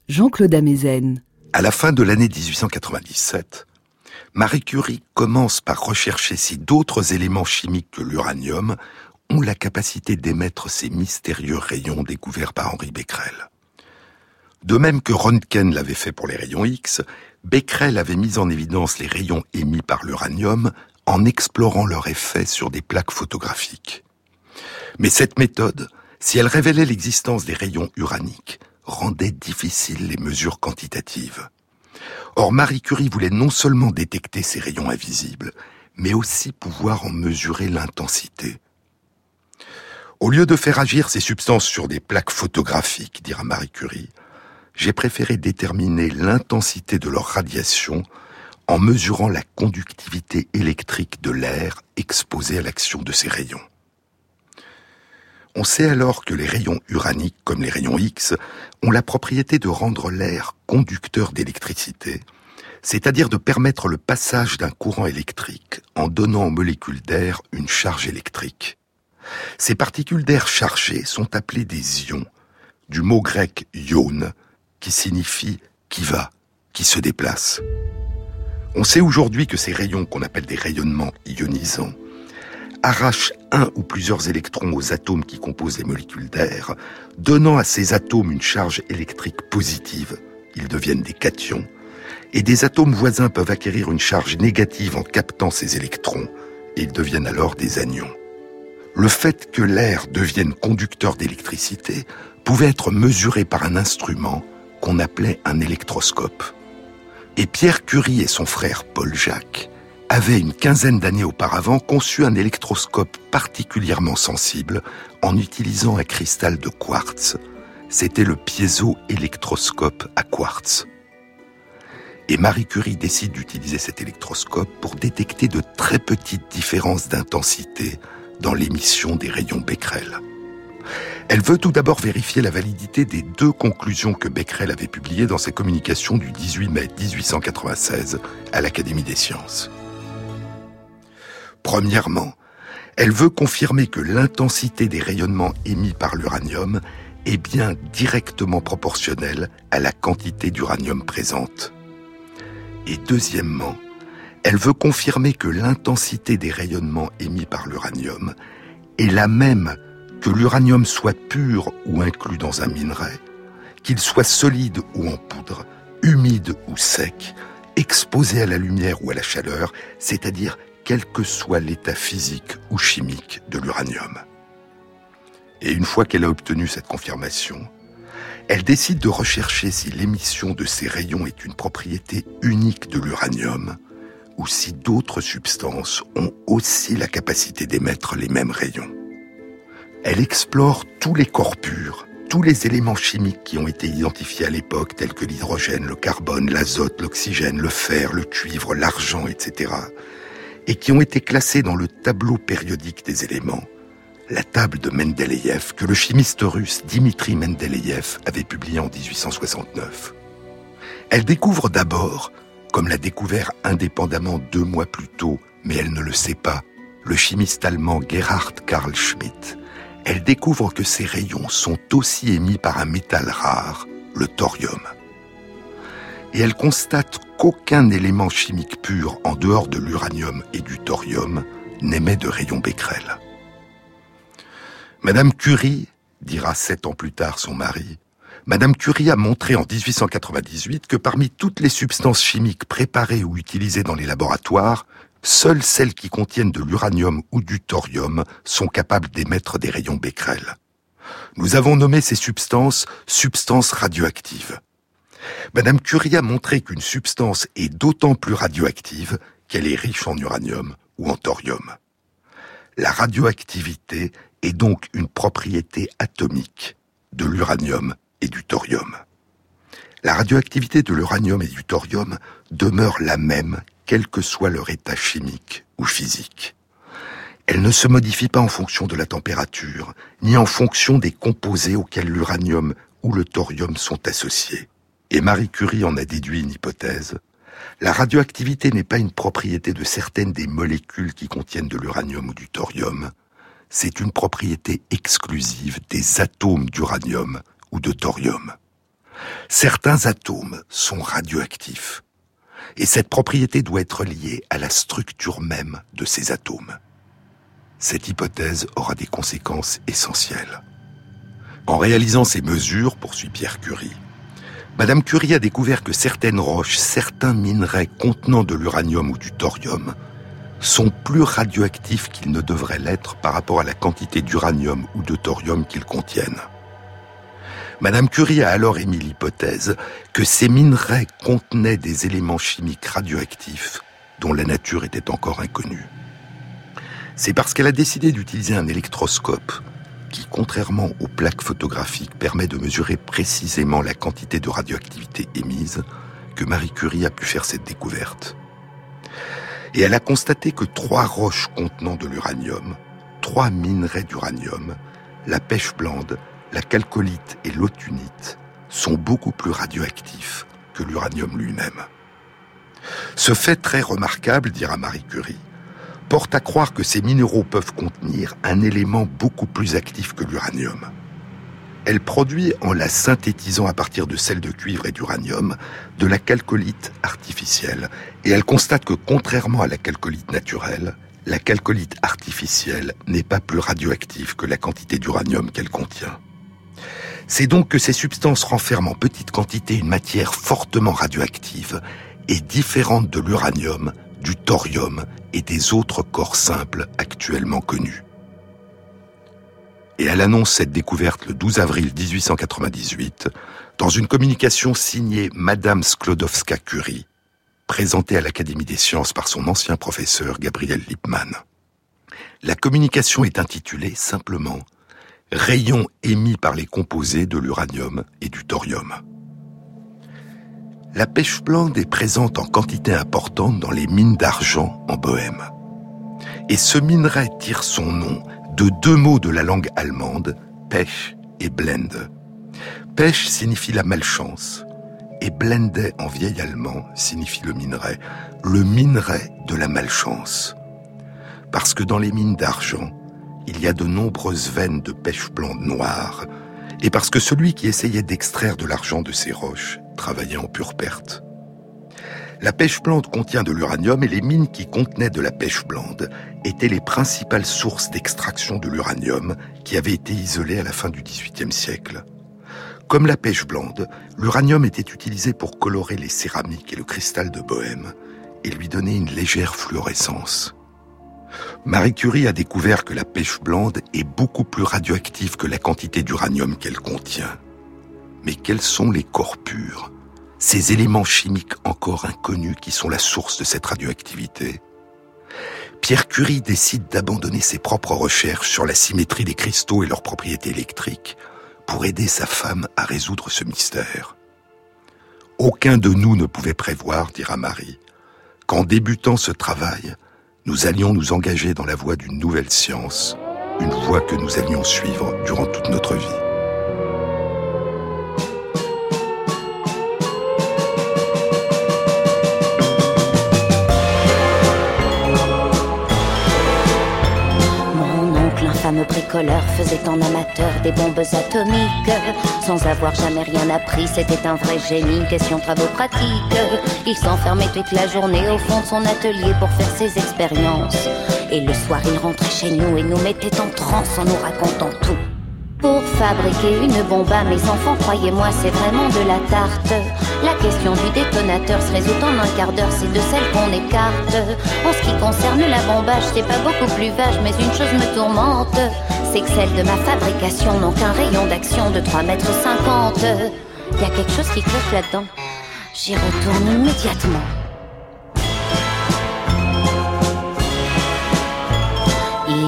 Jean-Claude Amezen. À la fin de l'année 1897, Marie Curie commence par rechercher si d'autres éléments chimiques que l'uranium ont la capacité d'émettre ces mystérieux rayons découverts par Henri Becquerel. De même que Röntgen l'avait fait pour les rayons X, Becquerel avait mis en évidence les rayons émis par l'uranium en explorant leur effet sur des plaques photographiques. Mais cette méthode, si elle révélait l'existence des rayons uraniques, rendait difficiles les mesures quantitatives. Or, Marie Curie voulait non seulement détecter ces rayons invisibles, mais aussi pouvoir en mesurer l'intensité. Au lieu de faire agir ces substances sur des plaques photographiques, dira Marie Curie, j'ai préféré déterminer l'intensité de leur radiation en mesurant la conductivité électrique de l'air exposé à l'action de ces rayons. On sait alors que les rayons uraniques, comme les rayons X, ont la propriété de rendre l'air conducteur d'électricité, c'est-à-dire de permettre le passage d'un courant électrique en donnant aux molécules d'air une charge électrique. Ces particules d'air chargées sont appelées des ions, du mot grec ion, qui signifie qui va, qui se déplace. On sait aujourd'hui que ces rayons qu'on appelle des rayonnements ionisants arrachent un ou plusieurs électrons aux atomes qui composent les molécules d'air, donnant à ces atomes une charge électrique positive. Ils deviennent des cations. Et des atomes voisins peuvent acquérir une charge négative en captant ces électrons, et ils deviennent alors des anions. Le fait que l'air devienne conducteur d'électricité pouvait être mesuré par un instrument qu'on appelait un électroscope. Et Pierre Curie et son frère Paul Jacques avaient une quinzaine d'années auparavant conçu un électroscope particulièrement sensible en utilisant un cristal de quartz. C'était le piézoélectroscope à quartz. Et Marie Curie décide d'utiliser cet électroscope pour détecter de très petites différences d'intensité dans l'émission des rayons Becquerel. Elle veut tout d'abord vérifier la validité des deux conclusions que Becquerel avait publiées dans ses communications du 18 mai 1896 à l'Académie des sciences. Premièrement, elle veut confirmer que l'intensité des rayonnements émis par l'uranium est bien directement proportionnelle à la quantité d'uranium présente. Et deuxièmement, elle veut confirmer que l'intensité des rayonnements émis par l'uranium est la même que l'uranium soit pur ou inclus dans un minerai, qu'il soit solide ou en poudre, humide ou sec, exposé à la lumière ou à la chaleur, c'est-à-dire quel que soit l'état physique ou chimique de l'uranium. Et une fois qu'elle a obtenu cette confirmation, elle décide de rechercher si l'émission de ces rayons est une propriété unique de l'uranium ou si d'autres substances ont aussi la capacité d'émettre les mêmes rayons. Elle explore tous les corps purs, tous les éléments chimiques qui ont été identifiés à l'époque, tels que l'hydrogène, le carbone, l'azote, l'oxygène, le fer, le cuivre, l'argent, etc., et qui ont été classés dans le tableau périodique des éléments, la table de Mendeleïev que le chimiste russe Dimitri Mendeleïev avait publiée en 1869. Elle découvre d'abord, comme l'a découvert indépendamment deux mois plus tôt, mais elle ne le sait pas, le chimiste allemand Gerhard Karl Schmidt, elle découvre que ces rayons sont aussi émis par un métal rare, le thorium. Et elle constate qu'aucun élément chimique pur en dehors de l'uranium et du thorium n'émet de rayons Becquerel. Madame Curie, dira sept ans plus tard son mari, Madame Curie a montré en 1898 que parmi toutes les substances chimiques préparées ou utilisées dans les laboratoires, seules celles qui contiennent de l'uranium ou du thorium sont capables d'émettre des rayons Becquerel. Nous avons nommé ces substances substances radioactives. Madame Curie a montré qu'une substance est d'autant plus radioactive qu'elle est riche en uranium ou en thorium. La radioactivité est donc une propriété atomique de l'uranium et du thorium. La radioactivité de l'uranium et du thorium demeure la même quel que soit leur état chimique ou physique. Elle ne se modifie pas en fonction de la température, ni en fonction des composés auxquels l'uranium ou le thorium sont associés. Et Marie Curie en a déduit une hypothèse. La radioactivité n'est pas une propriété de certaines des molécules qui contiennent de l'uranium ou du thorium. C'est une propriété exclusive des atomes d'uranium ou de thorium. Certains atomes sont radioactifs. Et cette propriété doit être liée à la structure même de ces atomes. Cette hypothèse aura des conséquences essentielles. En réalisant ces mesures, poursuit Pierre Curie, Madame Curie a découvert que certaines roches, certains minerais contenant de l'uranium ou du thorium sont plus radioactifs qu'ils ne devraient l'être par rapport à la quantité d'uranium ou de thorium qu'ils contiennent. Madame Curie a alors émis l'hypothèse que ces minerais contenaient des éléments chimiques radioactifs dont la nature était encore inconnue. C'est parce qu'elle a décidé d'utiliser un électroscope qui, contrairement aux plaques photographiques, permet de mesurer précisément la quantité de radioactivité émise, que Marie Curie a pu faire cette découverte. Et elle a constaté que trois roches contenant de l'uranium, trois minerais d'uranium, la pêche blande, la calcolite et l'autunite, sont beaucoup plus radioactifs que l'uranium lui-même. Ce fait très remarquable, dira Marie Curie, porte à croire que ces minéraux peuvent contenir un élément beaucoup plus actif que l'uranium. Elle produit, en la synthétisant à partir de sel de cuivre et d'uranium, de la calcolite artificielle. Et elle constate que contrairement à la calcolite naturelle, la calcolite artificielle n'est pas plus radioactive que la quantité d'uranium qu'elle contient. C'est donc que ces substances renferment en petite quantité une matière fortement radioactive et différente de l'uranium du thorium et des autres corps simples actuellement connus. Et elle annonce cette découverte le 12 avril 1898 dans une communication signée Madame Sklodowska-Curie, présentée à l'Académie des sciences par son ancien professeur Gabriel Lippmann. La communication est intitulée simplement Rayons émis par les composés de l'uranium et du thorium. La pêche blande est présente en quantité importante dans les mines d'argent en Bohême. Et ce minerai tire son nom de deux mots de la langue allemande, pêche et blende. Pêche signifie la malchance et blende en vieil allemand signifie le minerai, le minerai de la malchance. Parce que dans les mines d'argent, il y a de nombreuses veines de pêche blande noire, et parce que celui qui essayait d'extraire de l'argent de ces roches travailler en pure perte. La pêche blande contient de l'uranium et les mines qui contenaient de la pêche blande étaient les principales sources d'extraction de l'uranium qui avait été isolé à la fin du XVIIIe siècle. Comme la pêche blande, l'uranium était utilisé pour colorer les céramiques et le cristal de Bohème et lui donner une légère fluorescence. Marie Curie a découvert que la pêche blande est beaucoup plus radioactive que la quantité d'uranium qu'elle contient. Mais quels sont les corps purs? Ces éléments chimiques encore inconnus qui sont la source de cette radioactivité? Pierre Curie décide d'abandonner ses propres recherches sur la symétrie des cristaux et leurs propriétés électriques pour aider sa femme à résoudre ce mystère. Aucun de nous ne pouvait prévoir, dira Marie, qu'en débutant ce travail, nous allions nous engager dans la voie d'une nouvelle science, une voie que nous allions suivre durant toute notre vie. Fameux bricoleur faisait en amateur des bombes atomiques. Sans avoir jamais rien appris, c'était un vrai génie. Question travaux pratiques. Il s'enfermait toute la journée au fond de son atelier pour faire ses expériences. Et le soir, il rentrait chez nous et nous mettait en transe en nous racontant tout. Pour fabriquer une bombe à mes enfants, croyez-moi, c'est vraiment de la tarte. La question du détonateur se résout en un quart d'heure, c'est de celle qu'on écarte. En ce qui concerne la bombage, c'est pas beaucoup plus vache, mais une chose me tourmente, c'est que celle de ma fabrication n'ont qu'un rayon d'action de 3 mètres 50. Il y a quelque chose qui cloche là-dedans. J'y retourne immédiatement.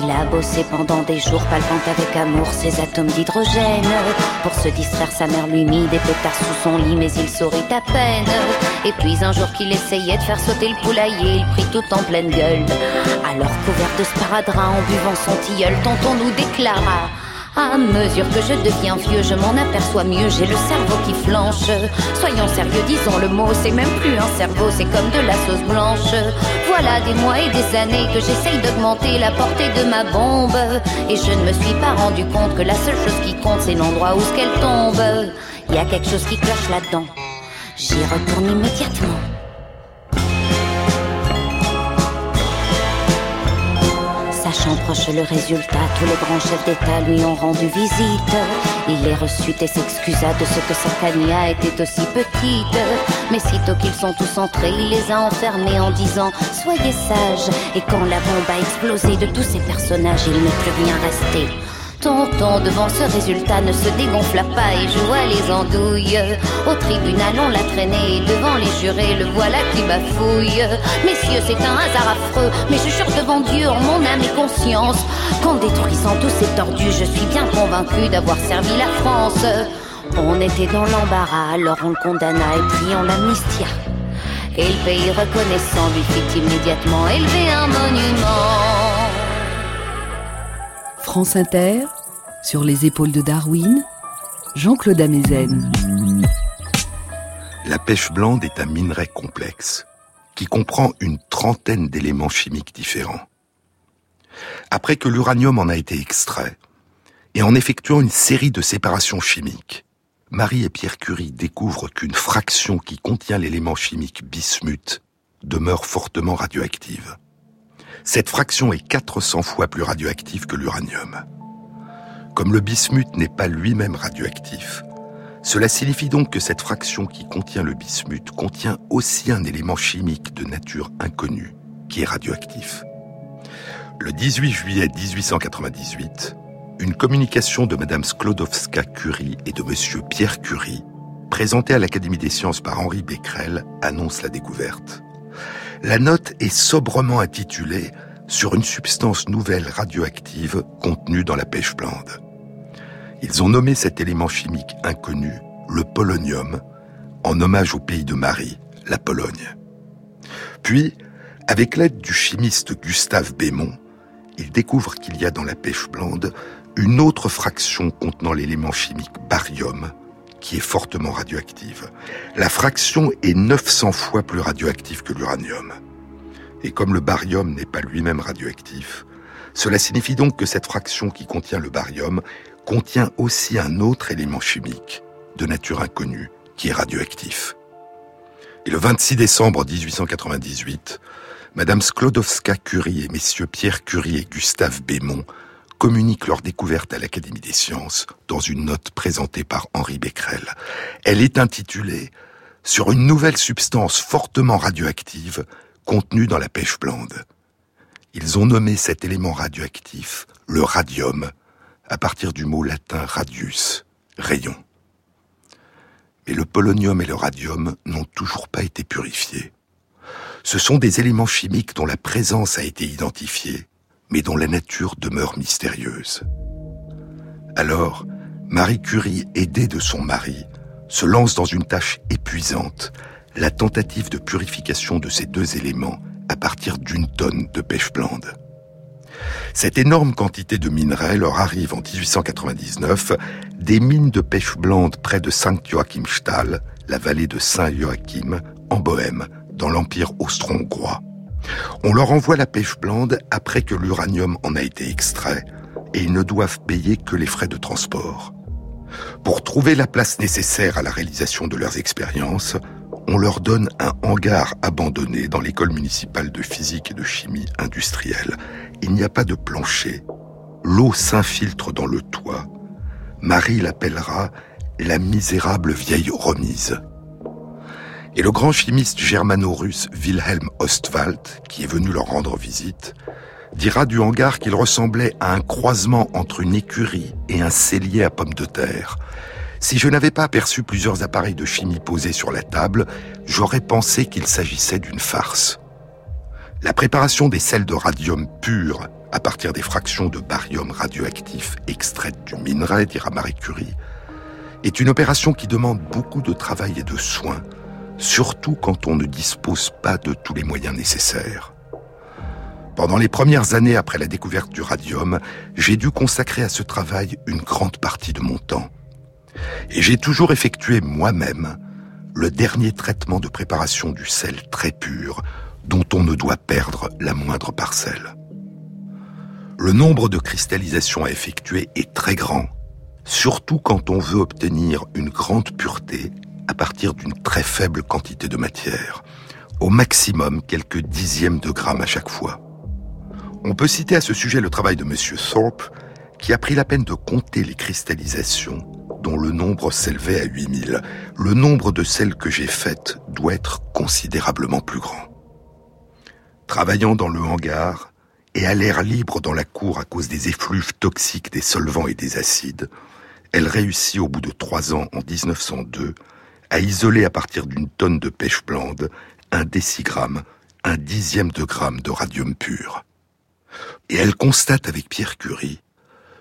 Il a bossé pendant des jours, palpant avec amour ses atomes d'hydrogène. Pour se distraire, sa mère lui mit des pétards sous son lit, mais il sourit à peine. Et puis un jour qu'il essayait de faire sauter le poulailler, il prit tout en pleine gueule. Alors couvert de sparadrap, en buvant son tilleul, tonton nous déclara à mesure que je deviens vieux, je m'en aperçois mieux, j'ai le cerveau qui flanche. Soyons sérieux, disons le mot, c'est même plus un cerveau, c'est comme de la sauce blanche. Voilà des mois et des années que j'essaye d'augmenter la portée de ma bombe. Et je ne me suis pas rendu compte que la seule chose qui compte, c'est l'endroit où ce qu'elle tombe. Y a quelque chose qui cloche là-dedans. J'y retourne immédiatement. Sachant proche le résultat, tous les grands chefs d'État lui ont rendu visite. Il les reçut et s'excusa de ce que sa cagna était aussi petite. Mais sitôt qu'ils sont tous entrés, il les a enfermés en disant Soyez sages. Et quand la bombe a explosé de tous ces personnages, il n'est plus rien resté. Tonton, devant ce résultat, ne se dégonfla pas et joua les andouilles. Au tribunal, on l'a traîné devant les jurés, le voilà qui bafouille. Messieurs, c'est un hasard affreux, mais je jure devant Dieu, en mon âme et conscience, qu'en détruisant tous ces tordus, je suis bien convaincu d'avoir servi la France. On était dans l'embarras, alors on le condamna et puis on l'amnistia. Et le pays reconnaissant lui fit immédiatement élever un monument. France Inter, sur les épaules de Darwin, Jean-Claude Amezen. La pêche blande est un minerai complexe qui comprend une trentaine d'éléments chimiques différents. Après que l'uranium en a été extrait, et en effectuant une série de séparations chimiques, Marie et Pierre Curie découvrent qu'une fraction qui contient l'élément chimique bismuth demeure fortement radioactive. Cette fraction est 400 fois plus radioactive que l'uranium. Comme le bismuth n'est pas lui-même radioactif, cela signifie donc que cette fraction qui contient le bismuth contient aussi un élément chimique de nature inconnue qui est radioactif. Le 18 juillet 1898, une communication de Madame Sklodowska-Curie et de Monsieur Pierre Curie, présentée à l'Académie des sciences par Henri Becquerel, annonce la découverte. La note est sobrement intitulée Sur une substance nouvelle radioactive contenue dans la pêche blande. Ils ont nommé cet élément chimique inconnu le polonium, en hommage au pays de Marie, la Pologne. Puis, avec l'aide du chimiste Gustave Bémont, ils découvrent qu'il y a dans la pêche blande une autre fraction contenant l'élément chimique barium, qui est fortement radioactive. La fraction est 900 fois plus radioactive que l'uranium. Et comme le barium n'est pas lui-même radioactif, cela signifie donc que cette fraction qui contient le barium contient aussi un autre élément chimique de nature inconnue qui est radioactif. Et le 26 décembre 1898, Madame Sklodowska-Curie et messieurs Pierre Curie et Gustave Bémont communiquent leur découverte à l'Académie des sciences dans une note présentée par Henri Becquerel. Elle est intitulée Sur une nouvelle substance fortement radioactive contenue dans la pêche blande. Ils ont nommé cet élément radioactif le radium à partir du mot latin radius, rayon. Mais le polonium et le radium n'ont toujours pas été purifiés. Ce sont des éléments chimiques dont la présence a été identifiée mais dont la nature demeure mystérieuse. Alors, Marie Curie, aidée de son mari, se lance dans une tâche épuisante, la tentative de purification de ces deux éléments à partir d'une tonne de pêche blande. Cette énorme quantité de minerais leur arrive en 1899 des mines de pêche blande près de Saint-Joachimsthal, la vallée de Saint-Joachim, en Bohême, dans l'Empire austro-hongrois. On leur envoie la pêche blande après que l'uranium en a été extrait et ils ne doivent payer que les frais de transport. Pour trouver la place nécessaire à la réalisation de leurs expériences, on leur donne un hangar abandonné dans l'école municipale de physique et de chimie industrielle. Il n'y a pas de plancher. L'eau s'infiltre dans le toit. Marie l'appellera la misérable vieille remise. Et le grand chimiste germano-russe Wilhelm Ostwald, qui est venu leur rendre visite, dira du hangar qu'il ressemblait à un croisement entre une écurie et un cellier à pommes de terre. Si je n'avais pas aperçu plusieurs appareils de chimie posés sur la table, j'aurais pensé qu'il s'agissait d'une farce. La préparation des sels de radium pur à partir des fractions de barium radioactif extraites du minerai, dira Marie Curie, est une opération qui demande beaucoup de travail et de soins, surtout quand on ne dispose pas de tous les moyens nécessaires. Pendant les premières années après la découverte du radium, j'ai dû consacrer à ce travail une grande partie de mon temps. Et j'ai toujours effectué moi-même le dernier traitement de préparation du sel très pur dont on ne doit perdre la moindre parcelle. Le nombre de cristallisations à effectuer est très grand, surtout quand on veut obtenir une grande pureté à partir d'une très faible quantité de matière, au maximum quelques dixièmes de grammes à chaque fois. On peut citer à ce sujet le travail de M. Thorpe, qui a pris la peine de compter les cristallisations, dont le nombre s'élevait à 8000. Le nombre de celles que j'ai faites doit être considérablement plus grand. Travaillant dans le hangar et à l'air libre dans la cour à cause des effluves toxiques des solvants et des acides, elle réussit au bout de trois ans, en 1902, à isoler à partir d'une tonne de pêche blande un décigramme, un dixième de gramme de radium pur. Et elle constate avec Pierre Curie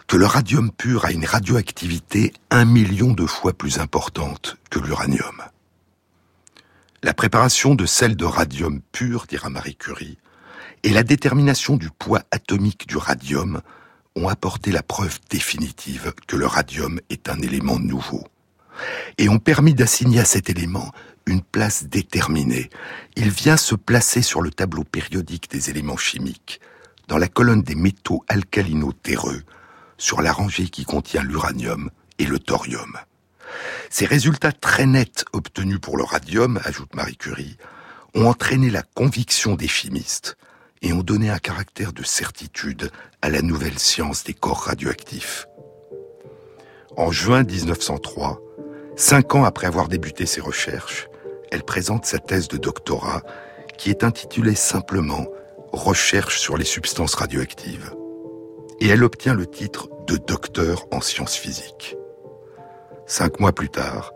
que le radium pur a une radioactivité un million de fois plus importante que l'uranium. La préparation de sel de radium pur, dira Marie Curie, et la détermination du poids atomique du radium ont apporté la preuve définitive que le radium est un élément nouveau et ont permis d'assigner à cet élément une place déterminée. Il vient se placer sur le tableau périodique des éléments chimiques, dans la colonne des métaux alcalino-terreux, sur la rangée qui contient l'uranium et le thorium. Ces résultats très nets obtenus pour le radium, ajoute Marie Curie, ont entraîné la conviction des chimistes et ont donné un caractère de certitude à la nouvelle science des corps radioactifs. En juin 1903, cinq ans après avoir débuté ses recherches, elle présente sa thèse de doctorat qui est intitulée simplement Recherche sur les substances radioactives. Et elle obtient le titre de docteur en sciences physiques. Cinq mois plus tard,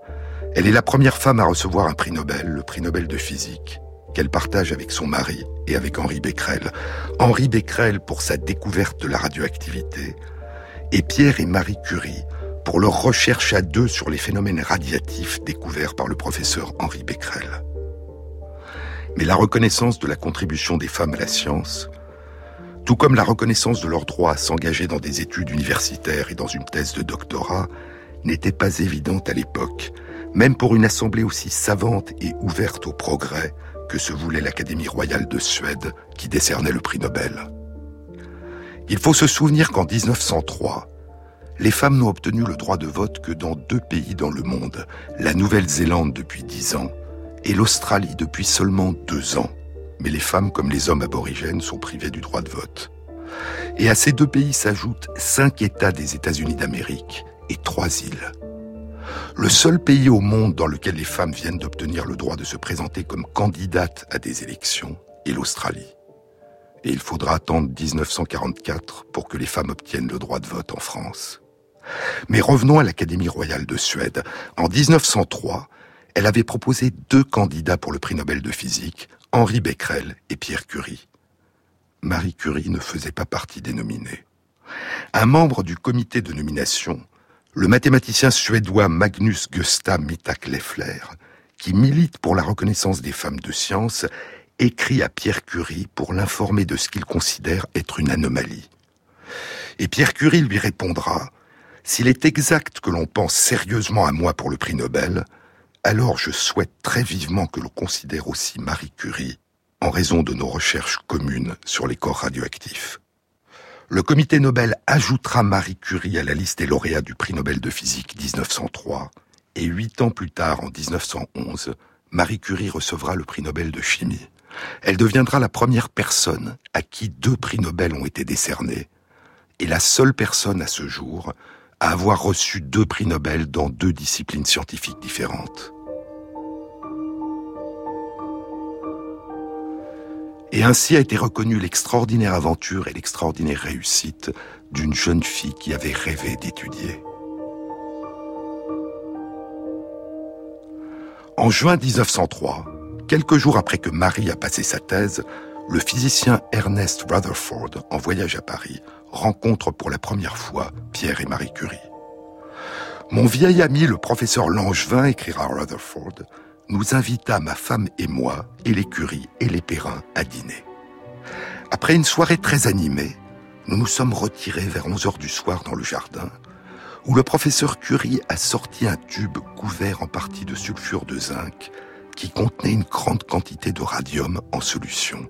elle est la première femme à recevoir un prix Nobel, le prix Nobel de physique, qu'elle partage avec son mari et avec Henri Becquerel. Henri Becquerel pour sa découverte de la radioactivité et Pierre et Marie Curie pour leur recherche à deux sur les phénomènes radiatifs découverts par le professeur Henri Becquerel. Mais la reconnaissance de la contribution des femmes à la science, tout comme la reconnaissance de leur droit à s'engager dans des études universitaires et dans une thèse de doctorat, n'était pas évidente à l'époque, même pour une assemblée aussi savante et ouverte au progrès que se voulait l'Académie royale de Suède qui décernait le prix Nobel. Il faut se souvenir qu'en 1903, les femmes n'ont obtenu le droit de vote que dans deux pays dans le monde, la Nouvelle-Zélande depuis dix ans et l'Australie depuis seulement deux ans. Mais les femmes comme les hommes aborigènes sont privées du droit de vote. Et à ces deux pays s'ajoutent cinq États des États-Unis d'Amérique et trois îles. Le seul pays au monde dans lequel les femmes viennent d'obtenir le droit de se présenter comme candidates à des élections est l'Australie. Et il faudra attendre 1944 pour que les femmes obtiennent le droit de vote en France. Mais revenons à l'Académie royale de Suède. En 1903, elle avait proposé deux candidats pour le prix Nobel de physique, Henri Becquerel et Pierre Curie. Marie Curie ne faisait pas partie des nominés. Un membre du comité de nomination le mathématicien suédois Magnus Gustav Mittak Leffler, qui milite pour la reconnaissance des femmes de science, écrit à Pierre Curie pour l'informer de ce qu'il considère être une anomalie. Et Pierre Curie lui répondra S'il est exact que l'on pense sérieusement à moi pour le prix Nobel, alors je souhaite très vivement que l'on considère aussi Marie Curie en raison de nos recherches communes sur les corps radioactifs le comité Nobel ajoutera Marie Curie à la liste des lauréats du prix Nobel de physique 1903, et huit ans plus tard, en 1911, Marie Curie recevra le prix Nobel de chimie. Elle deviendra la première personne à qui deux prix Nobel ont été décernés, et la seule personne à ce jour à avoir reçu deux prix Nobel dans deux disciplines scientifiques différentes. Et ainsi a été reconnue l'extraordinaire aventure et l'extraordinaire réussite d'une jeune fille qui avait rêvé d'étudier. En juin 1903, quelques jours après que Marie a passé sa thèse, le physicien Ernest Rutherford, en voyage à Paris, rencontre pour la première fois Pierre et Marie Curie. Mon vieil ami, le professeur Langevin, écrira Rutherford, nous invita, ma femme et moi, et les Curie et les Perrin, à dîner. Après une soirée très animée, nous nous sommes retirés vers 11 heures du soir dans le jardin, où le professeur Curie a sorti un tube couvert en partie de sulfure de zinc qui contenait une grande quantité de radium en solution.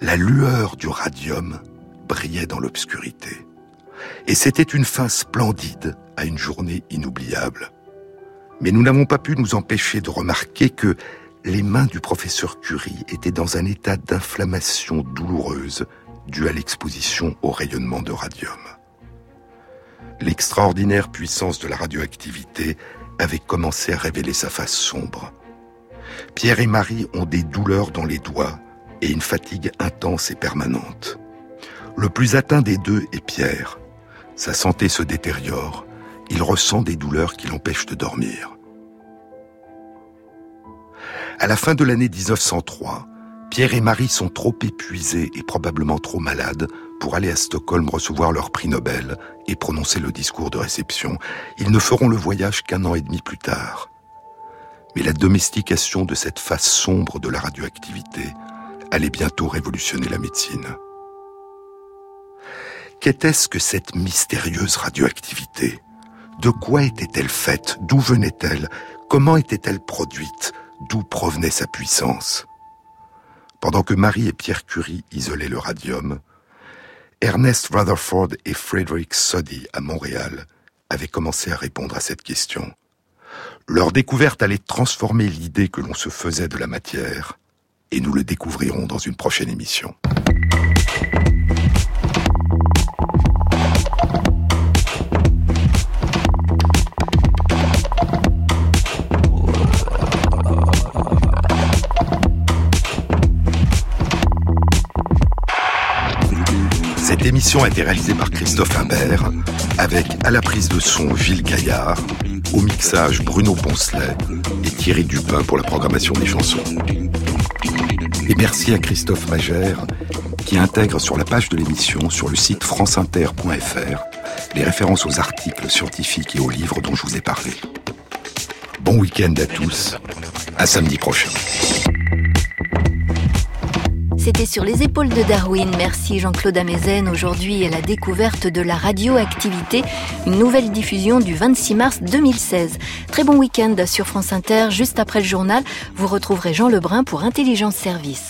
La lueur du radium brillait dans l'obscurité. Et c'était une fin splendide à une journée inoubliable. Mais nous n'avons pas pu nous empêcher de remarquer que les mains du professeur Curie étaient dans un état d'inflammation douloureuse due à l'exposition au rayonnement de radium l'extraordinaire puissance de la radioactivité avait commencé à révéler sa face sombre. Pierre et Marie ont des douleurs dans les doigts et une fatigue intense et permanente. Le plus atteint des deux est Pierre. Sa santé se détériore. Il ressent des douleurs qui l'empêchent de dormir. À la fin de l'année 1903, Pierre et Marie sont trop épuisés et probablement trop malades pour aller à Stockholm recevoir leur prix Nobel et prononcer le discours de réception. Ils ne feront le voyage qu'un an et demi plus tard. Mais la domestication de cette face sombre de la radioactivité allait bientôt révolutionner la médecine. Qu'était-ce que cette mystérieuse radioactivité? De quoi était-elle faite? D'où venait-elle? Comment était-elle produite? D'où provenait sa puissance? Pendant que Marie et Pierre Curie isolaient le radium, Ernest Rutherford et Frederick Soddy à Montréal avaient commencé à répondre à cette question. Leur découverte allait transformer l'idée que l'on se faisait de la matière, et nous le découvrirons dans une prochaine émission. Cette émission a été réalisée par Christophe Imbert, avec à la prise de son Gilles Gaillard, au mixage Bruno Poncelet et Thierry Dupin pour la programmation des chansons. Et merci à Christophe Magère qui intègre sur la page de l'émission sur le site franceinter.fr les références aux articles scientifiques et aux livres dont je vous ai parlé. Bon week-end à tous, à samedi prochain. C'était sur les épaules de Darwin. Merci Jean-Claude Amezen. Aujourd'hui, la découverte de la radioactivité, une nouvelle diffusion du 26 mars 2016. Très bon week-end sur France Inter. Juste après le journal, vous retrouverez Jean Lebrun pour Intelligence Service.